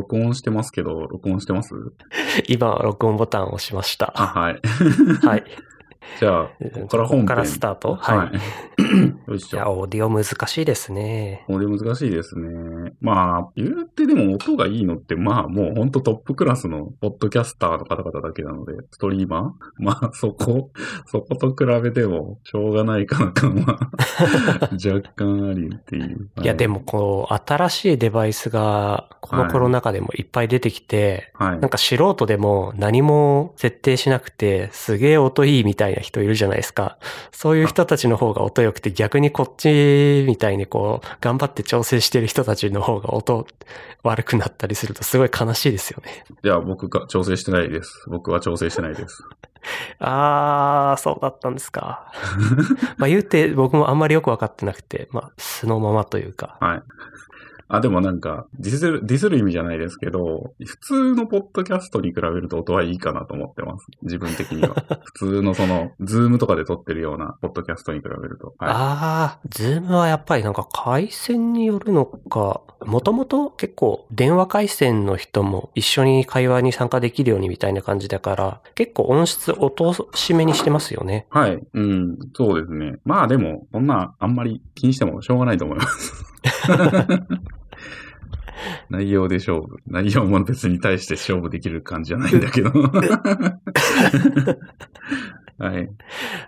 録音してますけど、録音してます？今、録音ボタンを押しました。あ、はい。はい。じゃあ、ここから本編。ここからスタート？はい。はい。よいしょ。いや、オーディオ難しいですね。これ難しいですね。まあ、言うてでも音がいいのって、まあもうほんとトップクラスのポッドキャスターの方々だけなので、ストリーマー まあそこ、そこと比べてもしょうがないかな感は若干ありっていう。いや、でも、こう、新しいデバイスが、このコロナ禍でもいっぱい出てきて、はい。なんか素人でも何も設定しなくて、すげえ音いいみたいな人いるじゃないですか。そういう人たちの方が音良くて、逆にこっちみたいにこう、頑張って調整してる人たちの方が音悪くなったりするとすごい悲しいですよね。いや、僕が調整してないです。僕は調整してないです。あー、そうだったんですか。まあ言うて僕もあんまりよくわかってなくて、まあ素のままというか。はい。あ、でもなんか、ディスる、ディスる意味じゃないですけど、普通のポッドキャストに比べると音はいいかなと思ってます。自分的には。普通のその、 Zoom とかで撮ってるようなポッドキャストに比べると。はい。あー、ズームはやっぱりなんか回線によるのか、もともと結構電話回線の人も一緒に会話に参加できるようにみたいな感じだから、結構音質音しめにしてますよね。はい。うん。そうですね。まあでも、こんな、あんまり気にしてもしょうがないと思います。内容で勝負。内容も別に対して勝負できる感じじゃないんだけど。はい。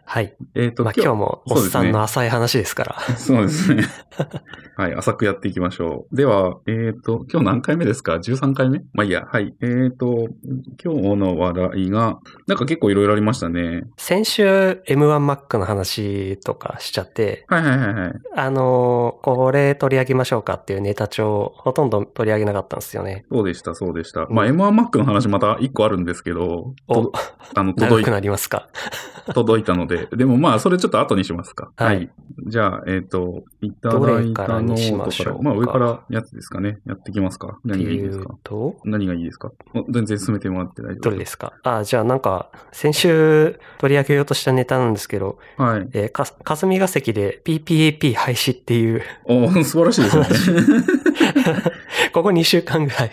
はい。えっ、と、まあ今日もおっさんの浅い話ですから。そうですね。はい、浅くやっていきましょう。では、えっ、と、今日何回目ですか ?13 回目？まあいいや、はい。えっ、と、今日の話題が、なんか結構いろいろありましたね。先週 M1Mac の話とかしちゃって、はいはいはいはい。あのーこれ取り上げましょうかっていうネタ帳ほとんど取り上げなかったんですよね。そうでした、そうでした。まあ M1Mac の話また1個あるんですけど、おと、あの、長く届いなりますか？届いたので、でもまあそれちょっと後にしますか。はい。じゃあ、えっ、と、いたどだいたノートから、まあ上からやつですかね。やってきますか。何がいいですか。と、何がいいですか。お全然進めてもらって大丈夫どれですか？あ、じゃあなんか、先週取り上げようとしたネタなんですけど、はい。えーか、霞が関で PPAP 廃止っていう、お素晴らしいですよね。ここ2週間ぐらい、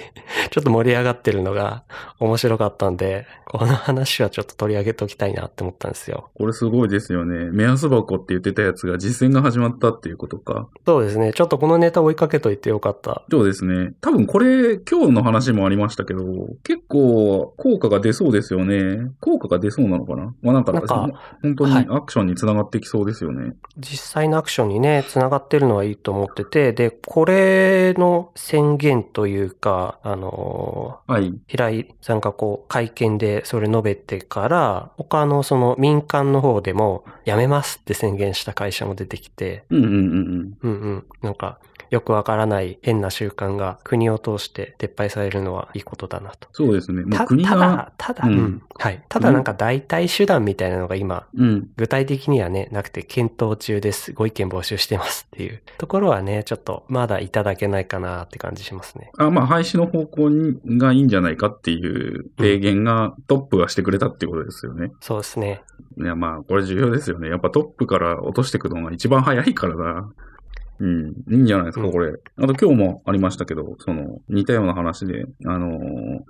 ちょっと盛り上がってるのが面白かったんで、この話はちょっと取り上げておきたいなって思ったんですよ。これすごいですよね。目安箱って言ってたやつが実践が始まったっていうことか。そうですね。ちょっとこのネタ追いかけといてよかった。そうですね。多分これ、今日の話もありましたけど、結構効果が出そうですよね。効果が出そうなのかなまあなんか、なんか本当にはいアクションにつながってきそうですよね。実際のアクションにね、繋がってるのはいいと思ってて、で、これの宣言というか、あのはい。平井さんがこう会見でそれ述べてから、他のその民間の方でもやめますって宣言した会社も出てきて、うんうんうんうん。うんうん。なんか、よくわからない変な習慣が国を通して撤廃されるのはいいことだなと。そうですね。たただ、ただ、ううんん。はい。ただなんか代替手段みたいなのが今、うん。具体的にはね、なくて検討中です。ご意見募集してますっていうところはね、ちょっとまだいただけないかなって感じしますね。あまあ、廃止の方向にがいいんじゃないかっていう提言がトップがしてくれたっていうことですよね。そうですね。いや、まあ、これ重要ですよね。やっぱトップから落としていくのが一番早いからな。うん。いいんじゃないですか、うんこれ。あと今日もありましたけど、その、似たような話で、あのー、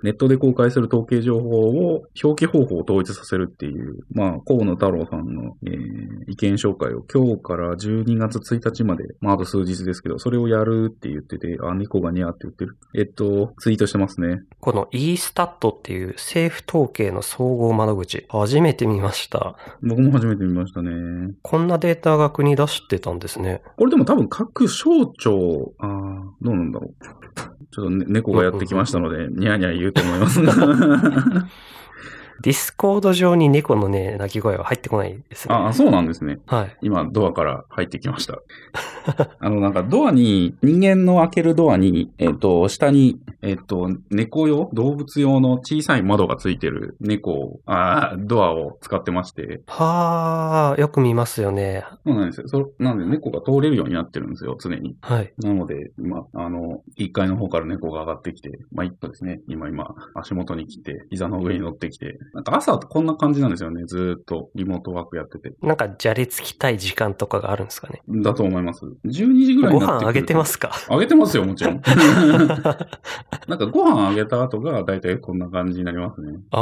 ネットで公開する統計情報を表記方法を統一させるっていう、まあ、河野太郎さんの、えー意見紹介を今日から12月1日まで、まあ、あと数日ですけど、それをやるって言ってて、あ、猫がニャーって言ってる。えっと、ツイートしてますね。この e-stat っていう政府統計の総合窓口、初めて見ました。僕も初めて見ましたね。こんなデータが国出してたんですね。これでも多分各省庁、あ、どうなんだろう。ちょっと、ね、猫がやってきましたので、ニャーニャー言うと思いますが。Discord 上に猫のね、鳴き声は入ってこないですね。ああ、そうなんですね。はい。今、ドアから入ってきました。あの、なんか、ドアに、人間の開けるドアに、えっ、と、下に、えっ、と、猫用、動物用の小さい窓がついてる猫を、ああ、ドアを使ってまして、はあ、よく見ますよね。そうなんですよ。そなんで、猫が通れるようになってるんですよ、常に。はい。なので、今、あの、1階の方から猫が上がってきて、まあ、一歩ですね。今、今、足元に来て、膝の上に乗ってきて、なんか朝こんな感じなんですよね。ずーっとリモートワークやってて。なんか、じゃれつきたい時間とかがあるんですかね。だと思います。12時ぐらいごになってくると飯あげてますか？あげてますよ、もちろん。なんかご飯あげた後がだいたいこんな感じになりますね。あー、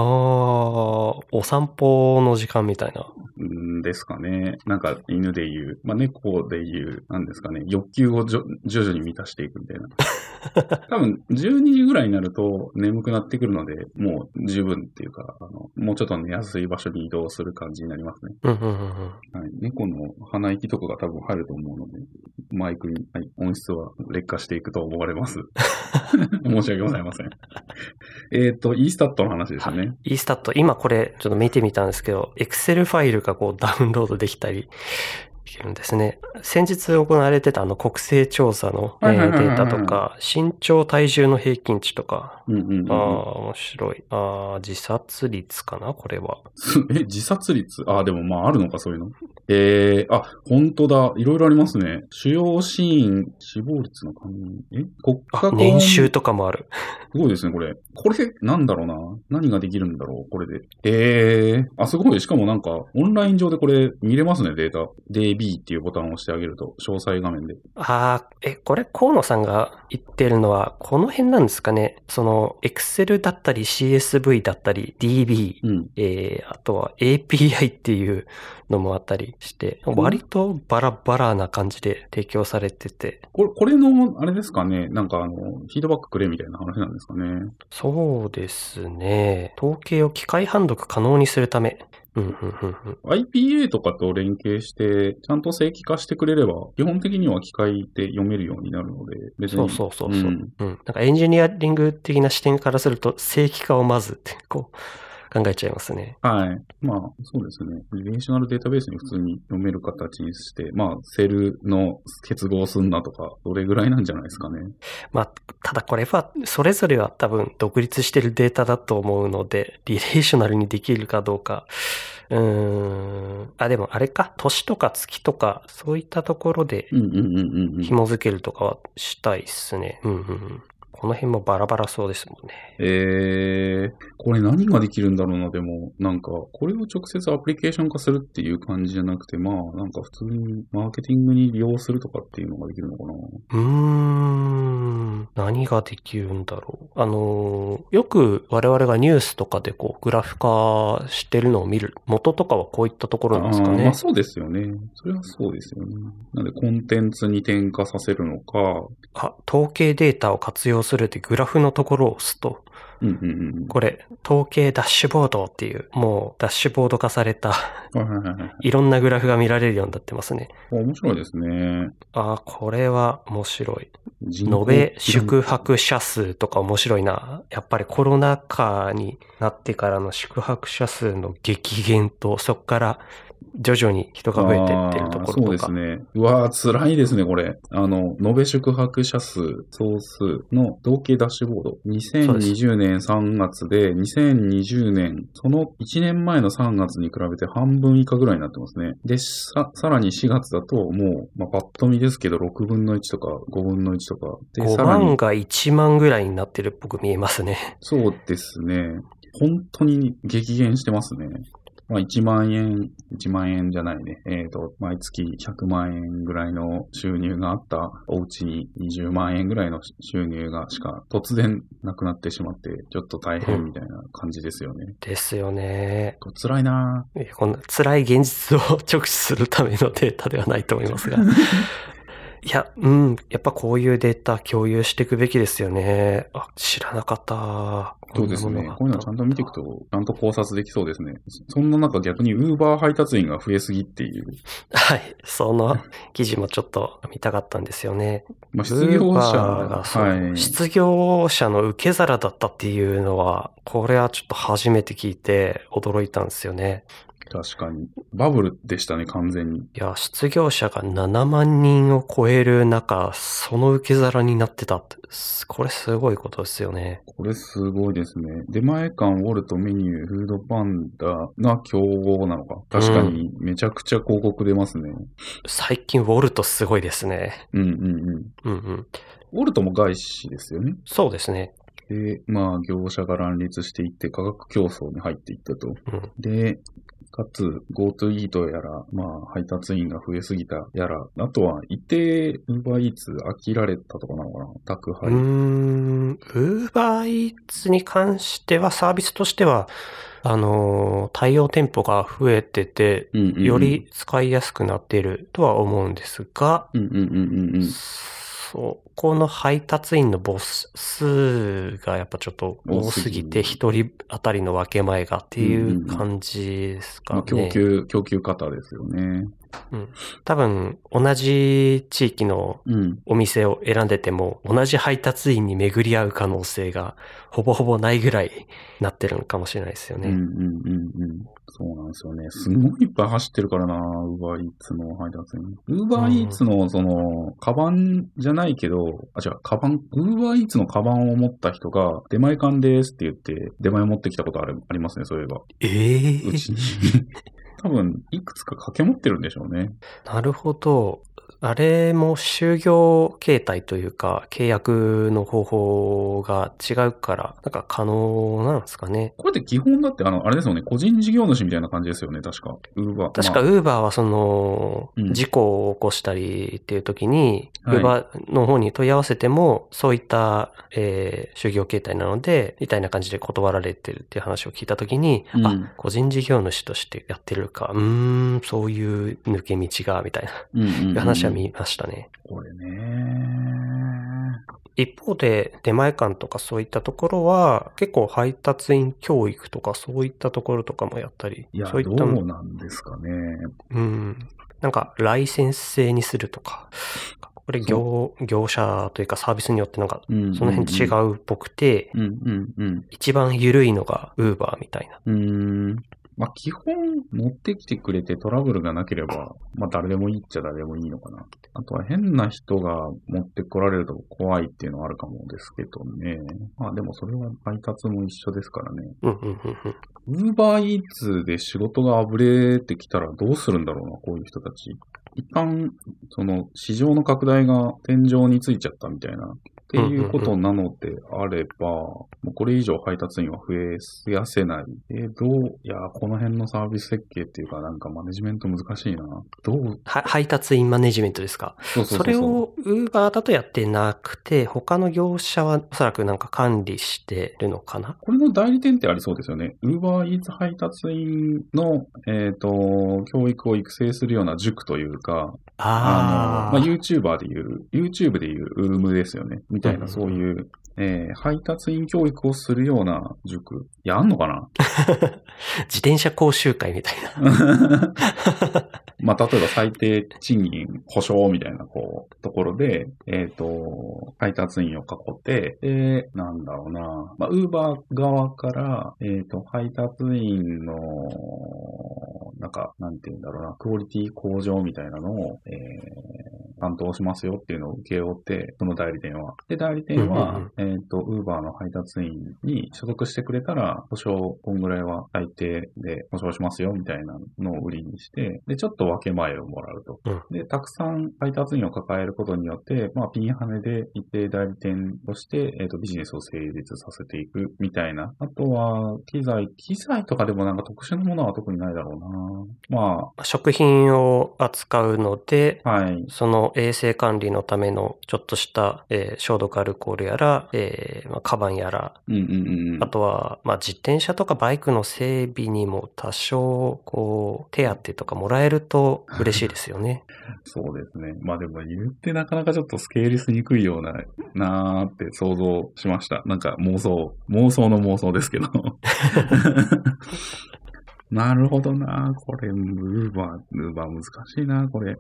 お散歩の時間みたいな。んですかね。なんか犬で言う、まあ猫で言う、なんですかね。欲求をじょ徐々に満たしていくみたいな。多分12時ぐらいになると眠くなってくるので、もう十分っていうか、あのもうちょっと寝やすい場所に移動する感じになりますね。うんうんうんうん。はい、猫の鼻息とかが多分入ると思うので、マイクに、はい、音質は劣化していくと思われます。申し訳ございません。えっと、イースタットの話ですよね。イースタット、今これちょっと見てみたんですけど、Excel ファイルがこうダウンロードできたりできるんですね。先日行われてたあの国勢調査の、データとか、身長体重の平均値とか、うんうんうんああ、面白い。ああ、自殺率かなこれは。え、自殺率？あ、でもまああるのか、そういうの。えー、あ、本当だ。いろいろありますね。主要死因、死亡率の関連。え？国あ家、公年収とかもある。すごいですね、これ。これ、なんだろうな？何ができるんだろう、これで。えー、あ、すごい。しかもなんか、オンライン上でこれ見れますね、データ。DB っていうボタンを押してあげると、詳細画面で。ああ、え、これ河野さんが言ってるのは、この辺なんですかね？その、Excel だったり CSV だったり DB、うん。えー、あとは API っていうのもあったりして、ん割とバラバラな感じで提供されてて、これ、これの、あれですかね？なんかあの、フィードバックくれみたいな話なんですかね？そうですね。統計を機械判読可能にするため。うん、うん、うん、うん。IPA とかと連携して、ちゃんと正規化してくれれば、基本的には機械で読めるようになるので、別に。そうそうそうそう。ううんん。なんかエンジニアリング的な視点からすると、正規化をまずって、こう、考えちゃいますね。はい。まあ、そうですね。リレーショナルデータベースに普通に読める形にして、まあ、セルの結合すんなとか、どれぐらいなんじゃないですかね。まあ、ただこれは、それぞれは多分独立してるデータだと思うので、リレーショナルにできるかどうか。うーん。あ、でもあれか、年とか月とか、そういったところで。紐付けるとかはしたいっすね。うんうんうん。この辺もバラバラそうですもんね。えー、これ何ができるんだろうな、でも、なんか、これを直接アプリケーション化するっていう感じじゃなくて、まあ、なんか普通にマーケティングに利用するとかっていうのができるのかな。うーん。何ができるんだろう。あのーよく我々がニュースとかでこう、グラフ化してるのを見る元とかはこういったところなんですかねあーまあ。そうですよね。それはそうですよね。なんで、コンテンツに転化させるのか、あ、統計データを活用するってグラフのところを押すと、うんうんうんうん。これ、統計ダッシュボードっていう、もうダッシュボード化された、はいろんなグラフが見られるようになってますね。あ面白いですね。あ、これは面白い。延べ宿泊者数とか面白いな。やっぱりコロナ禍になってからの宿泊者数の激減と、そこから徐々に人が増えてってるところあーそうとか。ですね。うわー、辛いですね、これ。あの、延べ宿泊者数、総数の統計ダッシュボード。2020年3月で、2020年、その1年前の3月に比べて半分以下ぐらいになってますね。で、さ、さらに4月だと、もう、まあ、パッと見ですけど、6分の1とか5分の1とか。で、5さらに万、が1万ぐらいになってるっぽく見えますね。そうですね。本当に激減してますね。まあ、1万円、1万円じゃないね。えっ、と、毎月100万円ぐらいの収入があったお家に20万円ぐらいの収入がしか突然なくなってしまって、ちょっと大変みたいな感じですよね。ですよね。辛いなこんな辛い現実を 直視するためのデータではないと思いますが。いや、うん、やっぱこういうデータ共有していくべきですよね。あ、知らなかった。そうですね。こういうのはちゃんと見ていくと。と、ちゃんと考察できそうですね。そんな中逆に Uber 配達員が増えすぎっていう。はい。その記事もちょっと見たかったんですよね。まあ、失業者がはい。失業者の受け皿だったっていうのは、これはちょっと初めて聞いて驚いたんですよね。確かに。バブルでしたね、完全に。いや、失業者が7万人を超える中、その受け皿になってたって、これすごいことですよね。これすごいですね。出前館、ウォルト、メニュー、フードパンダが競合なのか。確かにめちゃくちゃ広告出ますね。最近ウォルトすごいですね。うんうんうん。うんうん。ウォルトも外資ですよね。そうですね。で、まあ、業者が乱立していって価格競争に入っていったと。うんで、かつ、GoTo イートやら、まあ、配達員が増えすぎたやら、あとは、一定、Uber Eats 飽きられたとかなのかな？宅う配。ーん、ウーバーイーツに関してはサービスとしては、あのー、対応店舗が増えてて、うんうんうんより使いやすくなっているとは思うんですが、うんうんうんうんうん。そこの配達員の母数がやっぱちょっと多すぎて、一人当たりの分け前がっていう感じですまあ、かね。供給、供給方ですよね。多分、同じ地域のうん。お店を選んでても、同じ配達員に巡り合う可能性がほぼほぼないぐらいなってるのかもしれないですよね。うんうんうんうん。そうなんですよね。すごいいっぱい走ってるからな、ウーバーイーツの配達員。ウーバーイーツの、その、カバンじゃないけど、あ、違う、カバン、ウーバーイーツのカバンを持った人が、出前館ですって言って、出前持ってきたことあるありますね、そういえば。ええうちに。多分、いくつか掛け持ってるんでしょうね。なるほど。あれも就業形態というか、契約の方法が違うから、なんか可能なんですかね。これって基本だって、あの、あれですよね、個人事業主みたいな感じですよね、確か。ウーバー。確か、まあ。ウーバーはそのうん、事故を起こしたりっていう時に、ウはい。ーバーの方に問い合わせても、そういった、えー就業形態なので、みたいな感じで断られてるっていう話を聞いた時に、うん。あ、個人事業主としてやってるか、うーん、そういう抜け道が、みたいな、うんうんうん話は見ましたね。これね。一方で、出前館とかそういったところは、結構配達員教育とかそういったところとかもやったり、いや、そういったどうなんですかね。うん。なんか、ライセンス制にするとか、これ業、業者というかサービスによってなんか、うんその辺違うっぽくて。一番緩いのが Uber みたいな。まあ、基本持ってきてくれてトラブルがなければ、まあ、誰でもいいっちゃ誰でもいいのかな。あとは変な人が持ってこられると怖いっていうのはあるかもですけどね。まあ、でもそれは配達も一緒ですからね。ウーバーイーツで仕事があぶれてきたらどうするんだろうな、こういう人たち。一旦、その、市場の拡大が天井についちゃったみたいな、っていうことなのであれば、もうこれ以上配達員は増え増やせない。えーどう、いやー、この辺のサービス設計っていうか、なんかマネジメント難しいな。どう、は配達員マネジメントですか？そうそうそうそれを Uber だとやってなくて、他の業者はおそらくなんか管理してるのかな？これの代理店ってありそうですよね。ウーバーイーツ配達員の、えっ、と、教育を育成するような塾というか、あの、まあ、あー YouTuber でいう、YouTube でいうウームですよね。みたいな、うんそういう、えー配達員教育をするような塾。いや、あんのかな？自転車講習会みたいな。まあ、例えば最低賃金保証みたいな、こう、ところで、えっ、と、配達員を囲って、で、なんだろうな、まあ、ウーバー側から、えっ、と、配達員の、なんか、なんて言うんだろうな、クオリティ向上みたいなのを、えー担当しますよっていうのを受け負って、その代理店は。で、代理店は、うんえっ、と、ウーバーの配達員に所属してくれたら、保証、こんぐらいは最低で保証しますよみたいなのを売りにして、で、ちょっと分け前をもらうと。うんで、たくさん配達員を抱えることによって、まあ、ピンハネで一定代理店として、えっ、と、ビジネスを成立させていくみたいな。あとは、機材、機材とかでもなんか特殊なものは特にないだろうな。ま食品を扱うので、あ、はい。その衛生管理のためのちょっとした、えー消毒アルコールやら、えーまあ、カバンやら、うんうんうんうん。あとは、まあ、自転車とかバイクの整備にも多少、こう、手当とかもらえると嬉しいですよね。そうですね。まあでも言ってなかなかちょっとスケールしにくいような、なーって想像しました。なんか妄想、妄想の妄想ですけど。なるほどなこれ、ウーバー、ウーバー難しいなこれ。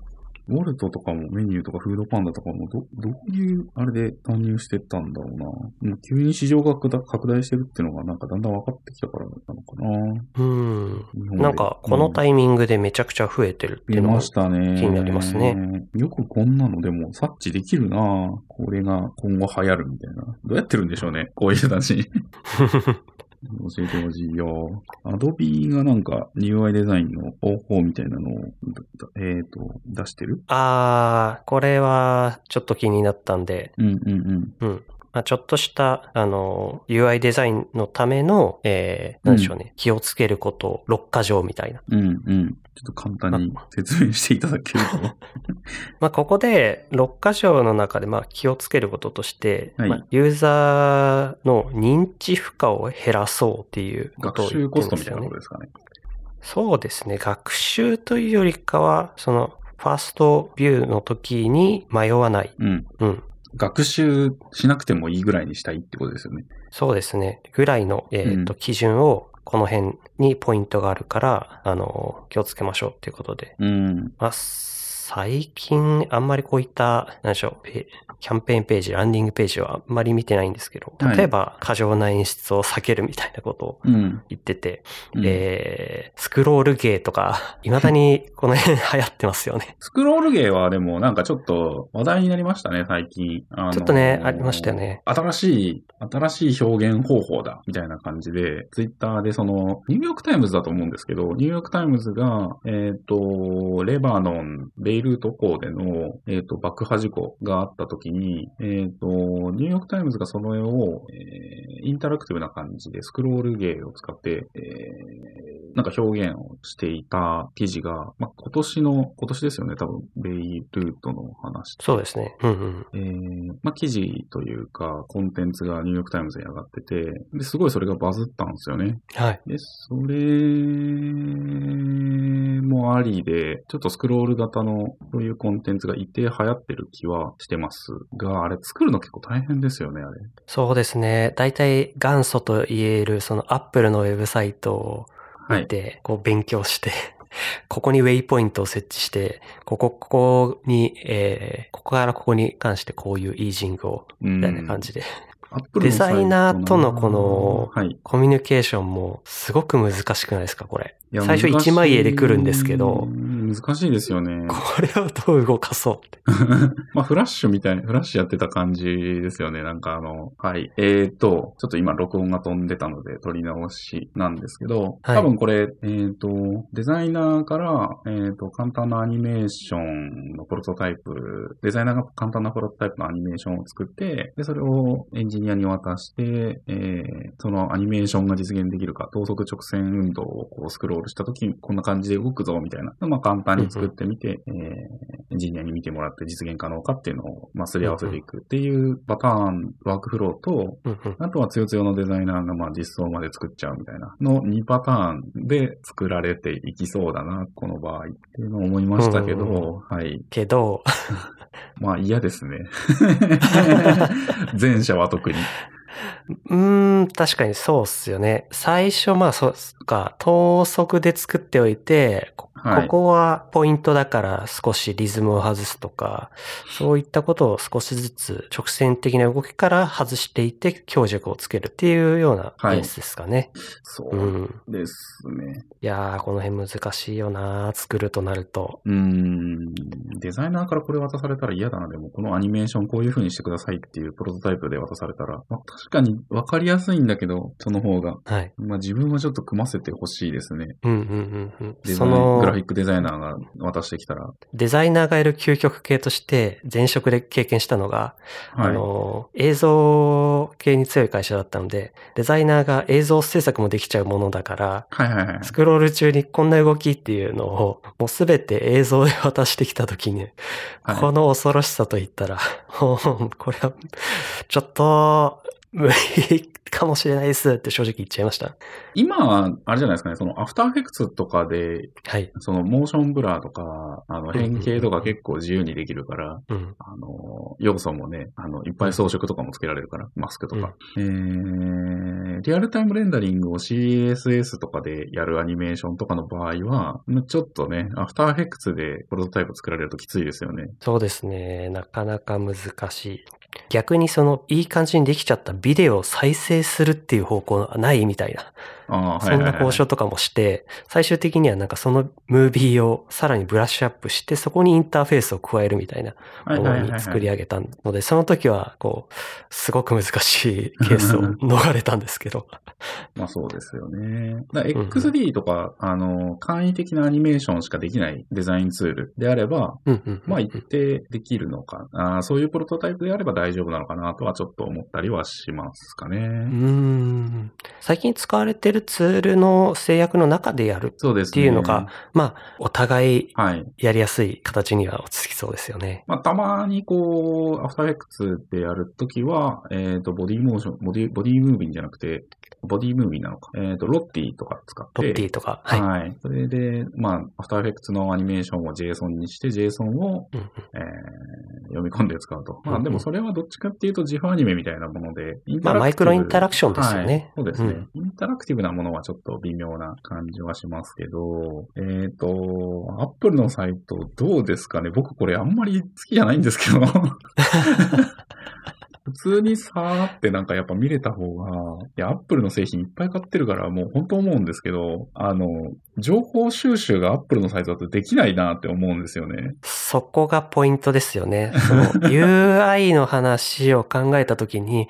ウォルトとかもメニューとかフードパンダとかもど、どういうあれで参入してったんだろうな。もう急に市場が拡大してるっていうのがなんかだんだん分かってきたからなのかな。うん。なんか、このタイミングでめちゃくちゃ増えてるっていうのも見ましたね。気になりますね。よくこんなのでも察知できるなこれが今後流行るみたいな。どうやってるんでしょうね、こういう人たち。教えてほしいよ。アドビがなんか UI デザインの方法みたいなのを、えっ、と、出してる？あー、これはちょっと気になったんで、うんうんうん。うん。まあ、ちょっとした、あの、UI デザインのための、えー、なんでしょうね、気をつけること、6箇条みたいな。うんうん。ちょっと簡単に説明していただけると。まあ、ここで、6箇条の中で、まあ、気をつけることとして、はいまあ、ユーザーの認知負荷を減らそうっていうこと学習を言ってるんコストみたいなことですかね。そうですね。学習というよりかは、その、ファーストビューの時に迷わない。うん。うん。学習しなくてもいいぐらいにしたいってことですよね。そうですね。ぐらいの、えっ、と、うん基準を、この辺にポイントがあるから、あの、気をつけましょうっていうことで。うん。まあ、最近、あんまりこういった、なんでしょう、ペキャンペーンページ、ランディングページはあんまり見てないんですけど、はい例えば、過剰な演出を避けるみたいなことをうん。言ってて、うんえー、スクロール芸とか、未だにこの辺流行ってますよね。スクロール芸はでもなんかちょっと話題になりましたね、最近。あのーちょっとねありましたよね。新しい、新しい表現方法だ、みたいな感じで、ツイッターでその、ニューヨークタイムズだと思うんですけど、ニューヨークタイムズが、えっ、と、レバノン、ベイルート港での、えっ、と、爆破事故があった時に、えっ、と、ニューヨークタイムズがその絵を、えーインタラクティブな感じでスクロール芸を使って、えーなんか表現をしていた記事が、まあ、今年の、今年ですよね、多分、ベイルートの話そうですね。うんうん。えーまあ、記事というか、コンテンツがニューヨークタイムズに上がってて、で、すごいそれがバズったんですよね。はい。で、それもありで、ちょっとスクロール型のそういうコンテンツが一定流行ってる気はしてますが、あれ作るの結構大変ですよね、あれ。そうですね。大体元祖と言える、そのアップルのウェブサイトをはい見て、こう勉強して、ここにウェイポイントを設置して、ここ、ここに、えー、ここからここに関してこういうイージングを、みみたいな感じで。デザイナーとのこのはい。コミュニケーションもすごく難しくないですか、これ。最初一枚絵で来るんですけど、難しいですよね。これをどう動かそうって。まあ、フラッシュみたいな、フラッシュやってた感じですよね。なんかあの、はい。えーと、ちょっと今録音が飛んでたので取り直しなんですけど、はい多分これ、えーと、デザイナーから、えーと、簡単なアニメーションのプロトタイプ、デザイナーが簡単なプロトタイプのアニメーションを作って、で、それをエンジニアに渡して、えーそのアニメーションが実現できるか、等速直線運動をこうスクロールしたときにこんな感じで動くぞ、みたいな。まあ、簡単に作ってみて、えーエンジニアに見てもらって実現可能かっていうのを、まあ、すり合わせていくっていうパターン、ワークフローと、うんうんあとはつよつよのデザイナーがまあ実装まで作っちゃうみたいなの2パターンで作られていきそうだな、この場合っていうのを思いましたけど、うんうんはい。けど、まあ嫌ですね。前者は特に。うーん、確かにそうっすよね。最初、まあ、そうっか、等速で作っておいて、こはいここはポイントだから少しリズムを外すとか、そういったことを少しずつ直線的な動きから外していって強弱をつけるっていうようなはいケースですかね。そううん。ですね。いやー、この辺難しいよな作るとなると。うーん。デザイナーからこれ渡されたら嫌だな。でも、このアニメーションこういう風にしてくださいっていうプロトタイプで渡されたら、まあ、確かに分かりやすいんだけど、その方が。はい。まあ自分はちょっと組ませてほしいですね。うんうんうんうん。そのグラフィックデザイナーが渡してきたら。デザイナーがいる究極系として前職で経験したのが、はい。あの、映像系に強い会社だったので、デザイナーが映像制作もできちゃうものだから、はいはいはい。スクロール中にこんな動きっていうのを、もうすべて映像で渡してきたときに、はいこの恐ろしさと言ったら、もうこれは、ちょっと、無理かもしれないですって正直言っちゃいました。今は、あれじゃないですかね、その After Effects とかで、はい。そのモーションブラーとか、あの変形とか結構自由にできるから、うん。あの、要素もね、あの、いっぱい装飾とかもつけられるから、マスクとか。えー、リアルタイムレンダリングを CSS とかでやるアニメーションとかの場合は、ちょっとね、アフターエフェクツでプロトタイプ作られるときついですよね。そうですね。なかなか難しい。逆にその、いい感じにできちゃったビデオを再生するっていう方向ないみたいな。そんな交渉とかもして、最終的にはなんかそのムービーをさらにブラッシュアップして、そこにインターフェースを加えるみたいなものに作り上げたので、その時は、こう、すごく難しいケースを逃れたんですけど。まあそうですよね。だ XD とか、あの、簡易的なアニメーションしかできないデザインツールであれば。まあ一定できるのかあーそういうプロトタイプであれば大丈夫なのかなとはちょっと思ったりはしますかね。うーん。最近使われてるツールの制約の中でやる。っていうのが、まあ、お互いはい。やりやすい形には落ち着きそうですよね。まあ、たまにこう、アフターエフェクツでやるときは、えっ、と、ボディモーション、ボディ、ボディムービンじゃなくて、ボディムービンなのか。えっ、と、ロッティとか使って。ロッティとか。はい。はい。それで、まあ、アフターエフェクツのアニメーションを JSON にして、JSON を、うんうんえー読み込んで使うと。まあ、でもそれはどっちかっていうと、ジフアニメみたいなもので、まあ、マイクロインタラクションですよはいね。そうですね、うんインタラクティブなものはちょっと微妙な感じはしますけど、えっ、と、アップルのサイトどうですかね？僕これあんまり好きじゃないんですけど。普通にさーってなんかやっぱ見れた方が、いや、アップルの製品いっぱい買ってるからもう本当思うんですけど、あの、情報収集がアップルのサイトだとできないなって思うんですよね。そこがポイントですよね。その UI の話を考えたときに、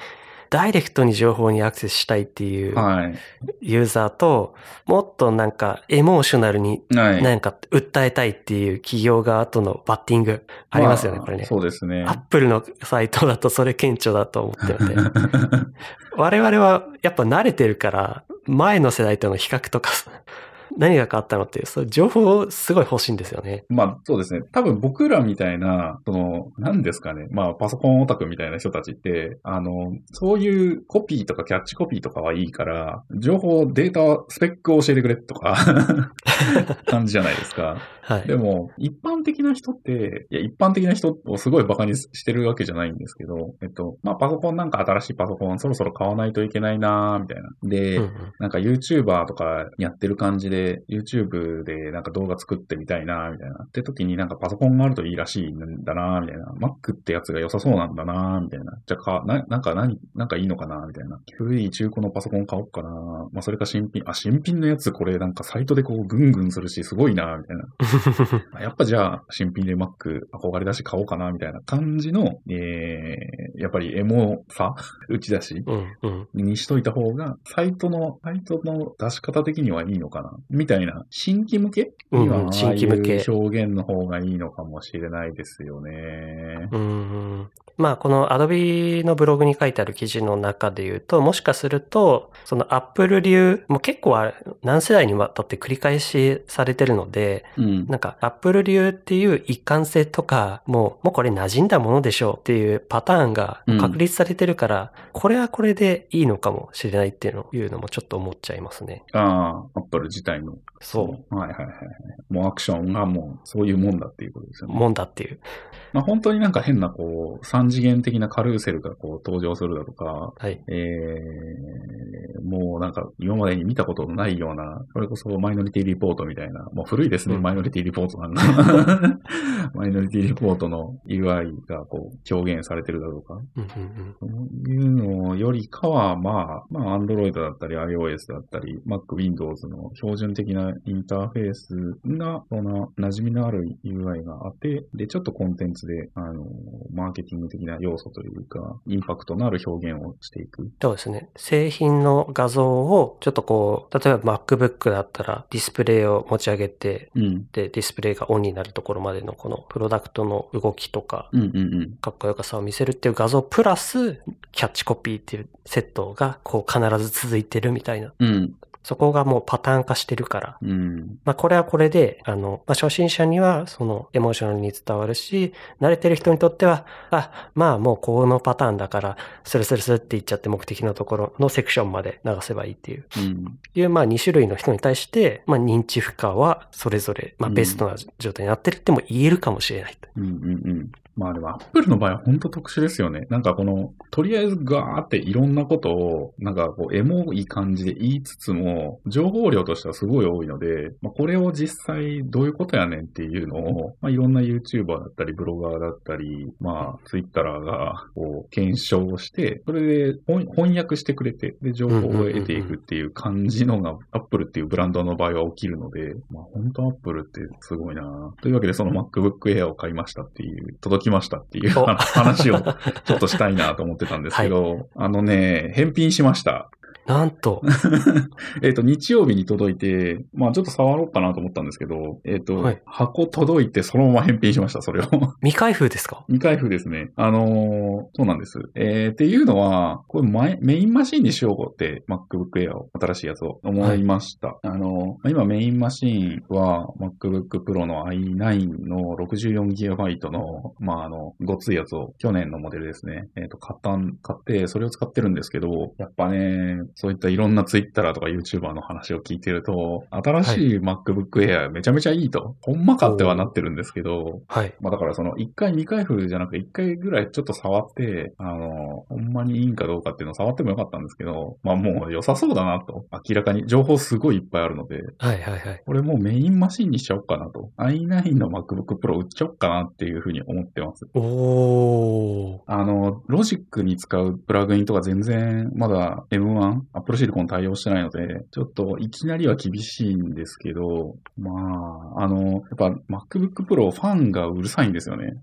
ダイレクトに情報にアクセスしたいっていうはい。ユーザーと、もっとなんかエモーショナルにはい。なんか訴えたいっていう企業側とのバッティングありますよね、まあこれね。そうですねア。ップルのサイトだとそれ顕著だと思ってるんで。我々はやっぱ慣れてるから、前の世代との比較とか、何が変わったのっていう、そう情報すごい欲しいんですよね。まあそうですね。多分僕らみたいな、その、何ですかね。まあパソコンオタクみたいな人たちって、あの、そういうコピーとかキャッチコピーとかはいいから、情報、データ、スペックを教えてくれとか、感じじゃないですか。はい。でも、一般的な人って、いや、一般的な人をすごいバカにしてるわけじゃないんですけど、えっと、まあパソコンなんか新しいパソコンそろそろ買わないといけないなーみたいな。で、うんうんなんか YouTuber とかやってる感じで、YouTube でなんか動画作ってみたいな、みたいな。って時になんかパソコンがあるといいらしいんだな、みたいな。Mac ってやつが良さそうなんだな、みたいな。じゃあか、な、なんか何、なんかいいのかな、みたいな。古い中古のパソコン買おうかな。まあそれか新品、あ、新品のやつこれなんかサイトでこうぐんぐんするし、すごいな、みたいな。あやっぱじゃあ新品で Mac 憧れだし買おうかな、みたいな感じの、えー、やっぱりエモさ 打ち出しうんうん。にしといた方が、サイトの、サイトの出し方的にはいいのかなみたいな、新規向けには、新規向け表現の方がいいのかもしれないですよね。うんうんまあ、この Adobe のブログに書いてある記事の中で言うと、もしかすると、その Apple 流、もう結構何世代にわたって繰り返しされてるので、うん。なんか Apple 流っていう一貫性とか、もう、もうこれ馴染んだものでしょうっていうパターンが確立されてるから、これはこれでいいのかもしれないっていうのいうのもちょっと思っちゃいますね。ああ、Apple 自体の。そう。はいはいはいはい。もうアクションがもう、そういうもんだっていうことですよね。もんだっていう。まあ本当になんか変なこう、三次元的なカルーセルがこう登場するだとか、はい。えー、もうなんか今までに見たことのないような、それこそマイノリティリポートみたいな、もう古いですね、うんマイノリティリポートなんだ。マイノリティリポートの UI がこう表現されてるだとか、うんうんうんそういうのよりかは、まあ、まあ Android だったり iOS だったり、Mac、Windows の標準的なインターフェースが、その馴染みのある UI があって、で、ちょっとコンテンツで、あの、マーケティング的な要素というか、インパクトのある表現をしていく。そうですね。製品の画像をちょっとこう、例えば MacBook だったらディスプレイを持ち上げて、うん。で、ディスプレイがオンになるところまでのこのプロダクトの動きとか、うんうんうん。かっこよさを見せるっていう画像プラス、キャッチコピーっていうセットがこう必ず続いてるみたいな。うん。そこがもうパターン化してるから。うん。まあこれはこれで、あの、まあ初心者にはそのエモーショナルに伝わるし、慣れてる人にとっては、あ、まあもうこのパターンだから、スルスルスルって言っちゃって目的のところのセクションまで流せばいいっていう。うん。いう、まあ、2種類の人に対して、まあ、認知負荷はそれぞれ、まあ、うんベストな状態になってるっても言えるかもしれないと。うんうんうん。まあでも、アップルの場合は本当特殊ですよね。なんかこの、とりあえずガーっていろんなことを、なんかこう、エモい感じで言いつつも、情報量としてはすごい多いので、まあこれを実際どういうことやねんっていうのを、まあいろんな YouTuber だったり、ブロガーだったり、まあ Twitter がこう、検証して、それで翻訳してくれて、で、情報を得ていくっていう感じのが、アップルっていうブランドの場合は起きるので、まあ本当アップルってすごいなというわけで、その MacBook Air を買いましたっていう、届きましたっていうお話をちょっとしたいなと思ってたんですけど、あのね、返品しました。なんと。えっと、日曜日に届いて、まあちょっと触ろうかなと思ったんですけど、えっ、と、はい箱届いてそのまま返品しました、それを。未開封ですか？未開封ですね。あのーそうなんです。えー、っていうのは、これ前メインマシンにしようって MacBook Air を、新しいやつを思いました。あのー今メインマシンは MacBook Pro の i9 の 64GB の、まああの、ごついやつを去年のモデルですね。えっ、と、買ったん、買って、それを使ってるんですけど、やっぱね、そういったいろんな Twitter とか YouTuber の話を聞いてると、新しい MacBook Air めちゃめちゃいいと、ほんまかってはなってるんですけど、はい。まあだからその1回未開封じゃなくて1回ぐらいちょっと触って、あの、ほんまにいいんかどうかっていうのを触ってもよかったんですけど、まあもう良さそうだなと。明らかに情報すごいいっぱいあるので、はいはいはい。これもうメインマシンにしちゃおうかなと。i9 の MacBook Pro 売っちゃおうかなっていうふうに思ってます。おー。あの、ロジックに使うプラグインとか全然まだ M1、Apple Silicon 対応してないので、ちょっといきなりは厳しいんですけど、まあ、あの、やっぱ MacBook Pro ファンがうるさいんですよね。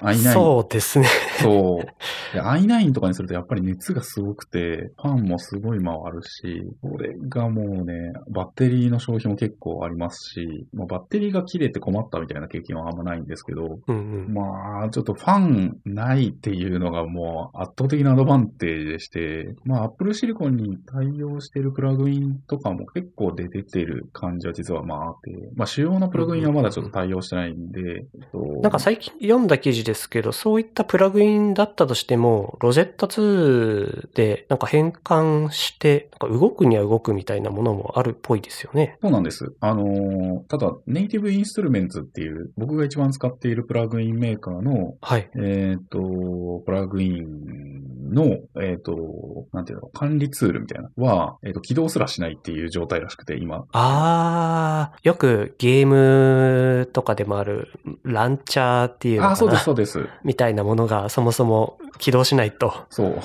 i9。そうですね。そう。で i9 とかにするとやっぱり熱がすごくて、ファンもすごい回るし、これがもうね、バッテリーの消費も結構ありますし、もうバッテリーが切れて困ったみたいな経験はあんまないんですけど、うんうん。まあ、ちょっとファンないっていうのがもう圧倒的なアドバンテージでして、まあ、Apple Silicon に対応してるプラグインとかも結構出ててる感じは実はまああって、まあ、主要なプラグインはまだちょっと対応してないんで、えっとなんか最近読んだ記事ですけど、そういったプラグインだったとしても、 Rosetta 2でなんか変換して、なんか動くには動くみたいなものもあるっぽいですよね。そうなんです。あのーただ、 Native Instruments っていう、僕が一番使っているプラグインメーカーの、はい。えっ、と、プラグインの、えっ、と、なんていうの、管理ツールみたいなのは、えっ、と、起動すらしないっていう状態らしくて、今。あー、よくゲームとかでもあるランチャーっていうのかなあ、そうです、そうです。みたいなものがそもそも起動しないと。そう。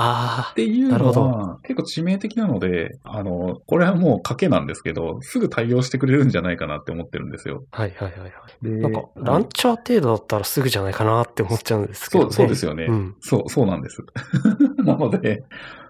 あっていうなるほのは、結構致命的なので、あの、これはもう賭けなんですけど、すぐ対応してくれるんじゃないかなって思ってるんですよ。ー、はいはいはいはい。でなんか、ランチャー程度だったらすぐじゃないかなって思っちゃうんですけどね。そう、そうですよね。うん。そう、そうなんです。なので、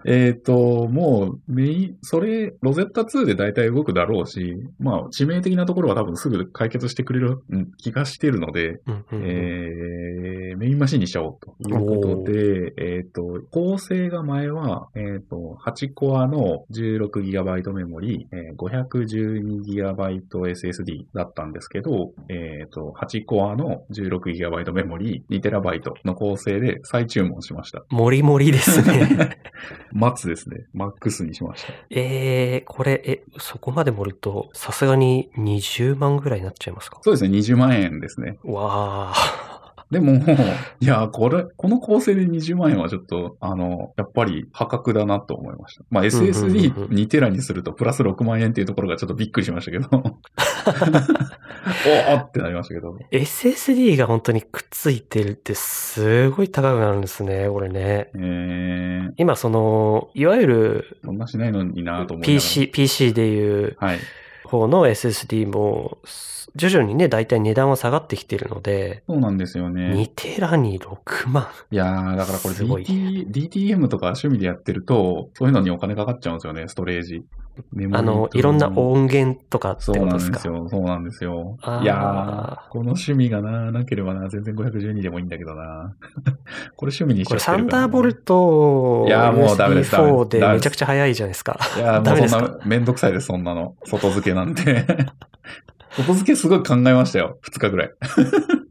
えっ、と、もう、メイン、それ、 Rosetta 2で大体動くだろうし、まあ、致命的なところは多分すぐ解決してくれるうん気がしてるので、うんうんうんえーメインマシンにしちゃおうということで、えっ、と、構成が前は、えっ、と、8コアの 16GB メモリ、えー 512GB SSD だったんですけど、えっ、と、8コアの 16GB メモリ 2TB の構成で再注文しました。もりもりですね。マッツですね。マックスにしました。えー、これ、え、そこまで盛ると、さすがに20万ぐらいになっちゃいますか？そうですね、20万円ですね。わー。でも、いや、これ、この構成で20万円はちょっと、あの、やっぱり破格だなと思いました。まあ、うんうんうん SSD2 テラにするとプラス6万円っていうところがちょっとびっくりしましたけど。おーってなりましたけど。SSD が本当にくっついてるってすごい高くなるんですね、これね。えー、今その、いわゆるそんなしないのになと思いな。PC、PC でいうはい。方の SSD も、徐々にね、だいたい値段は下がってきてるので、そうなんですよね。2テラに6万。いやー、だからこれすごい DT DTM とか趣味でやってると、そういうのにお金かかっちゃうんですよね、ストレージ。あの、といろんな音源とかってそうなことですか？んですよ。そうなんですよいやー、この趣味がな、なければな、全然512でもいいんだけどな。これ趣味にしちゃこれサンってるからなダーボルトいやーもうダメですダメ USB4 でめちゃくちゃ早いじゃないですか。いやもうそんな、めんどくさいです、そんなの。外付けなんて。外付けすごい考えましたよ。2日ぐらい。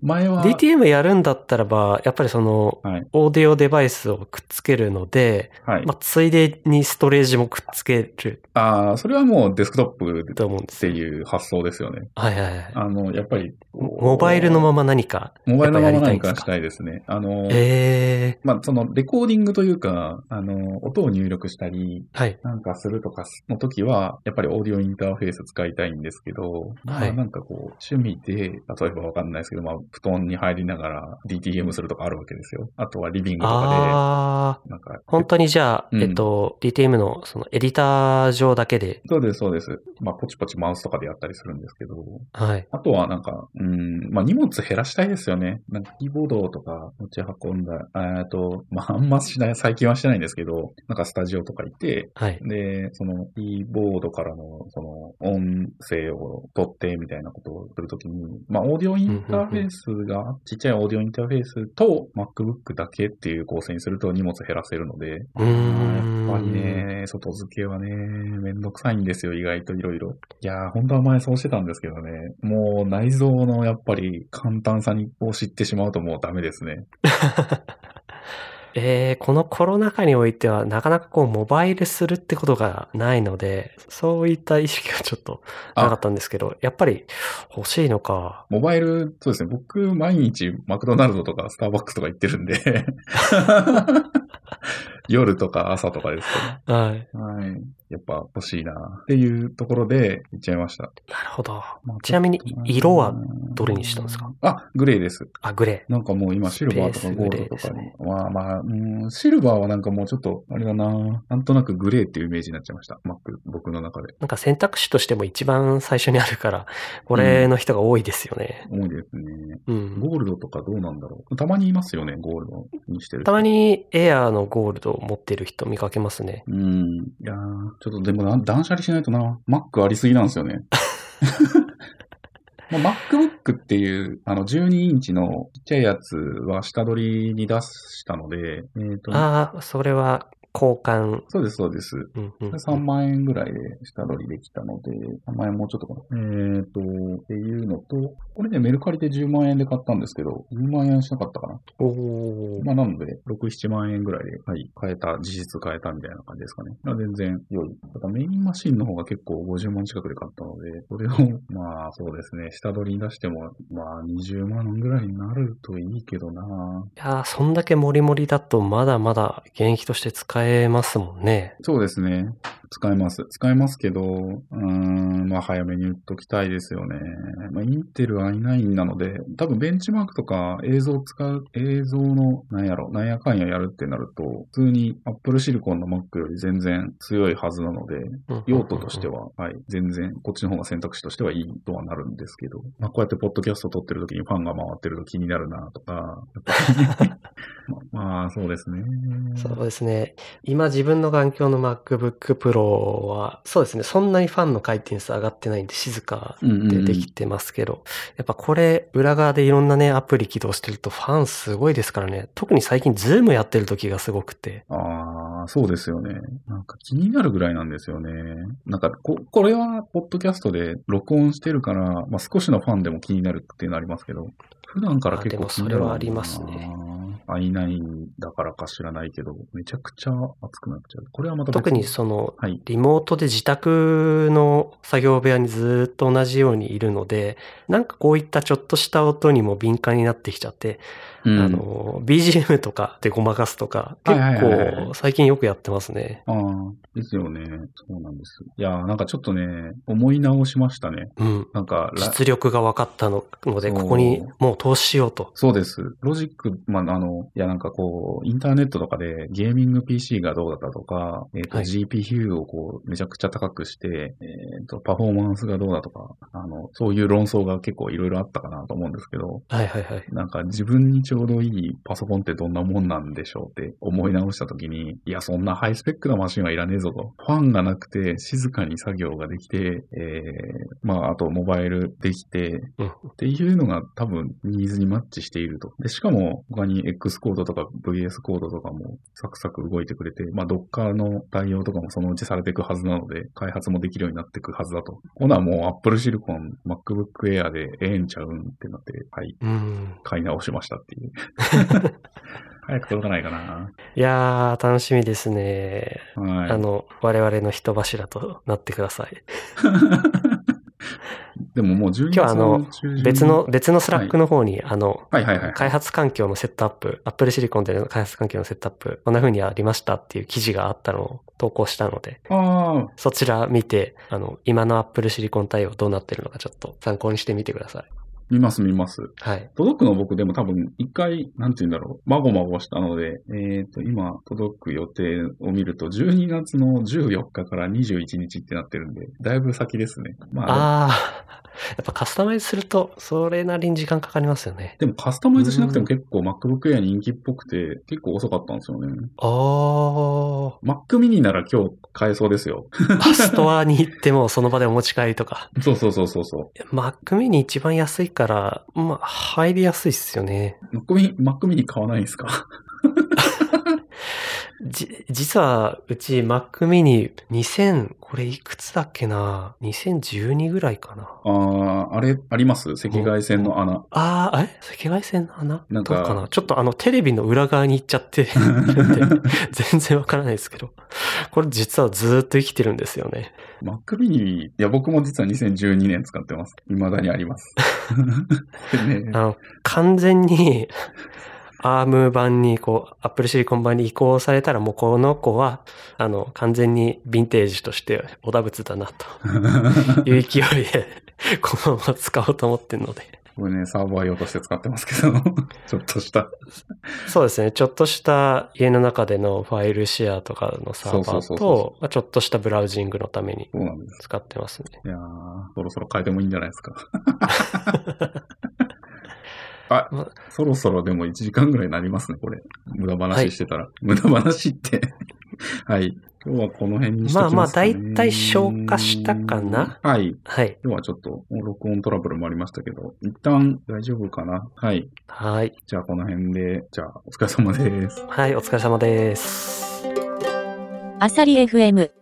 前は、DTM やるんだったらば、やっぱりその、はいオーディオデバイスをくっつけるので、はい。まあ、ついでにストレージもくっつけるああ、それはもうデスクトップっ。ていう発想ですよね。はいはいはい。あの、やっぱり、モバイルのまま何か、モバイルのまま何かしりたいんですね。あの、ええまあ、その、レコーディングというか、あの、音を入力したり、はい。なんかするとかの時は、やっぱりオーディオインターフェース使いたいんですけど、まあはいなんかこう、趣味で、例えばわかんないですけど、まあ、布団に入りながら DTM するとかあるわけですよ。あとはリビングとかで、なんか、本当にじゃあ、うんえっと、DTM のそのエディター上だけで、そうです、そうです。まあ、ポチポチマウスとかでやったりするんですけど、はい。あとはなんか、うん、まあ荷物減らしたいですよね。なんかキーボードとか持ち運んだ、えっと、まああんましない、最近はしてないんですけど、なんかスタジオとか行って、はい。で、そのキーボードからのその音声を取ってみたいなことをするときに、まあオーディオインターフェースが、ちっちゃいオーディオインターフェースと MacBook だけっていう構成にすると荷物減らせるので、やっぱりね、外付けはね、めんどくさいんですよ、意外といろいろ。いやー、本当は前そうしてたんですけどね、もう内臓のやっぱり簡単さにを知ってしまうともうダメですね。えー、このコロナ禍においては、なかなかこう、モバイルするってことがないので、そういった意識がちょっとなかったんですけど、やっぱり欲しいのか。モバイル、そうですね、僕毎日マクドナルドとかスターバックスとか行ってるんで、夜とか朝とかですはい。けど、はい。やっぱ欲しいなっていうところで行っちゃいました。なるほど。まあちなみに色はどれにしたんですか？あ、グレーです。あ、グレなんかもう今シルバーとかゴールドとかに。まあまあ、うん、シルバーはなんかもうちょっと、あれだななんとなくグレーっていうイメージになっちゃいました。Mac、僕の中で。ー。なんか選択肢としても一番最初にあるから、これの人が多いですよね。多いですね。うん。ゴールドとかどうなんだろう。たまにいますよね、ゴールドにしてる人。たまにエアーのゴールドを持ってる人見かけますね。うん。いやーちょっとでも断捨離しないとな。Mac ありすぎなんですよね。まあ MacBook っていう、あの、12インチのちっちゃいやつは下取りに出したので、えっ、と、ああ、それは交換。そうです、そうです。うんうん3万円ぐらいで下取りできたので、3万円もうちょっとかな。えっ、と、っていうのと、これね、メルカリで10万円で買ったんですけど、10万円しなかったかな。おーまあ、なので、6、7万円ぐらいで、はい、買えた、実質買えたみたいな感じですかね。まあ全然良い。ただメインマシンの方が結構50万近くで買ったので、それを、まあそうですね、下取りに出しても、まあ20万ぐらいになるといいけどな。いやーそんだけモリモリだとまだまだ現役として使えますもんね。そうですね。使えます。使えますけど、うーん、まあ早めに売っときたいですよね。まあインテル i9 なので、多分ベンチマークとか映像使う、映像の、なんやろ、なんやかんややるってなると、普通に Apple Silicon の Mac より全然強いはずなので、用途としては。は、はい、全然、こっちの方が選択肢としてはいいとはなるんですけど、まあ、こうやってポッドキャスト撮ってる時にファンが回ってると気になるなとか、まあ、そうですね。そうですね。今自分の環境の MacBook Pro は、そうですね。そんなにファンの回転数上がってないんで静かうんうんうんでできてますけど、やっぱこれ裏側でいろんなね、アプリ起動してるとファンすごいですからね。特に最近 Zoom やってる時がすごくて。ああ、そうですよね。なんか気になるぐらいなんですよね。なんかこ、これは、ポッドキャストで録音してるから、まあ、少しのファンでも気になるっていうのありますけど、普段から結構気になるあでもそれはありますね。I9 だからか知らないけど、めちゃくちゃ熱くなっちゃう。これはまた別特にその、はい。リモートで自宅の作業部屋にずっと同じようにいるので、なんかこういったちょっとした音にも敏感になってきちゃって、うんあの、BGM とかでごまかすとか、結構最近よくやってますね。ああ、ですよね。そうなんです。いやー、なんかちょっとね、思い直しましたね。うん。なんか、ラ実力が分かったのので、ここにもう投資しようと。そうです。ロジック、まあ、あの、いや、なんかこう、インターネットとかでゲーミング PC がどうだったとか、えっ、と、はい GPU をこう、めちゃくちゃ高くして、えっ、と、パフォーマンスがどうだとか、あの、そういう論争が結構いろいろあったかなと思うんですけど、はいはいはい。なんか自分にちょうどいいパソコンってどんなもんなんでしょうって思い直したときに、いや、そんなハイスペックなマシンはいらねえぞと。ファンがなくて静かに作業ができて、えー、まあ、あとモバイルできて、うん。っていうのが多分ニーズにマッチしていると。で、しかも他に X コードとか VS コードとかもサクサク動いてくれて、まあ Docker の対応とかもそのうちされていくはずなので、開発もできるようになっていくはずだと。ほなもう Apple Silicon MacBook Air でええんちゃうんってなって、はい、うん。買い直しましたっていう。早く届かないかな。いやー、楽しみですね。はい。あの、我々の人柱となってください。でももう12月今日はあの別の、別の Slack の方に、あの、はいはいはい。開発環境のセットアップ、Apple Silicon での開発環境のセットアップ、こんな風にありましたっていう記事があったのを投稿したので、そちら見て、あの、今の Apple Silicon 対応どうなってるのかちょっと参考にしてみてください。見ます見ます。はい。届くの僕でも多分一回、なんて言うんだろう、まごまごしたので、えっ、と、今届く予定を見ると、12月の14日から21日ってなってるんで、だいぶ先ですね。まあ、ああ、やっぱカスタマイズすると、それなりに時間かかりますよね。でもカスタマイズしなくても結構 MacBook Air 人気っぽくて、結構遅かったんですよね。ああ、Mac mini なら今日買えそうですよ。ストアに行ってもその場でお持ち帰りとか。そうそうそうそうそう。Mac mini 一番安いから、まあ、入りやすいっすよね。マックミニ、マックミニ買わないんですか？じ、実は、うち Mac mini 2000、これいくつだっけな ?2012 ぐらいかな。ああ、あれ、あります？赤外線の穴。ああ、え赤外線の穴？なんかかな？ちょっとあの、テレビの裏側に行っちゃって 全然わからないですけど。これ実はずーっと生きてるんですよね。Mac mini、いや、僕も実は2012年使ってます。未だにあります。で ねあの、完全に、アーム版に、こう、Apple Silicon 版に移行されたら、もうこの子は、あの、完全にヴィンテージとして、小田仏だな、と いう勢いで、このまま使おうと思ってるので。これね、サーバー用として使ってますけど、ちょっとした。そうですね。ちょっとした家の中でのファイルシェアとかのサーバーと、まあちょっとしたブラウジングのために。使ってますね。いやー、そろそろ変えてもいいんじゃないですか。あま、そろそろでも1時間ぐらいになりますね、これ。無駄話してたら。無駄話って。はい。今日はこの辺にしときますか、ね。まあまあ大体消化したかなはい。はい。今日はちょっと録音トラブルもありましたけど、一旦大丈夫かなはい。はい。じゃあこの辺で、じゃあお疲れ様です。はい、お疲れ様です。アサリ FM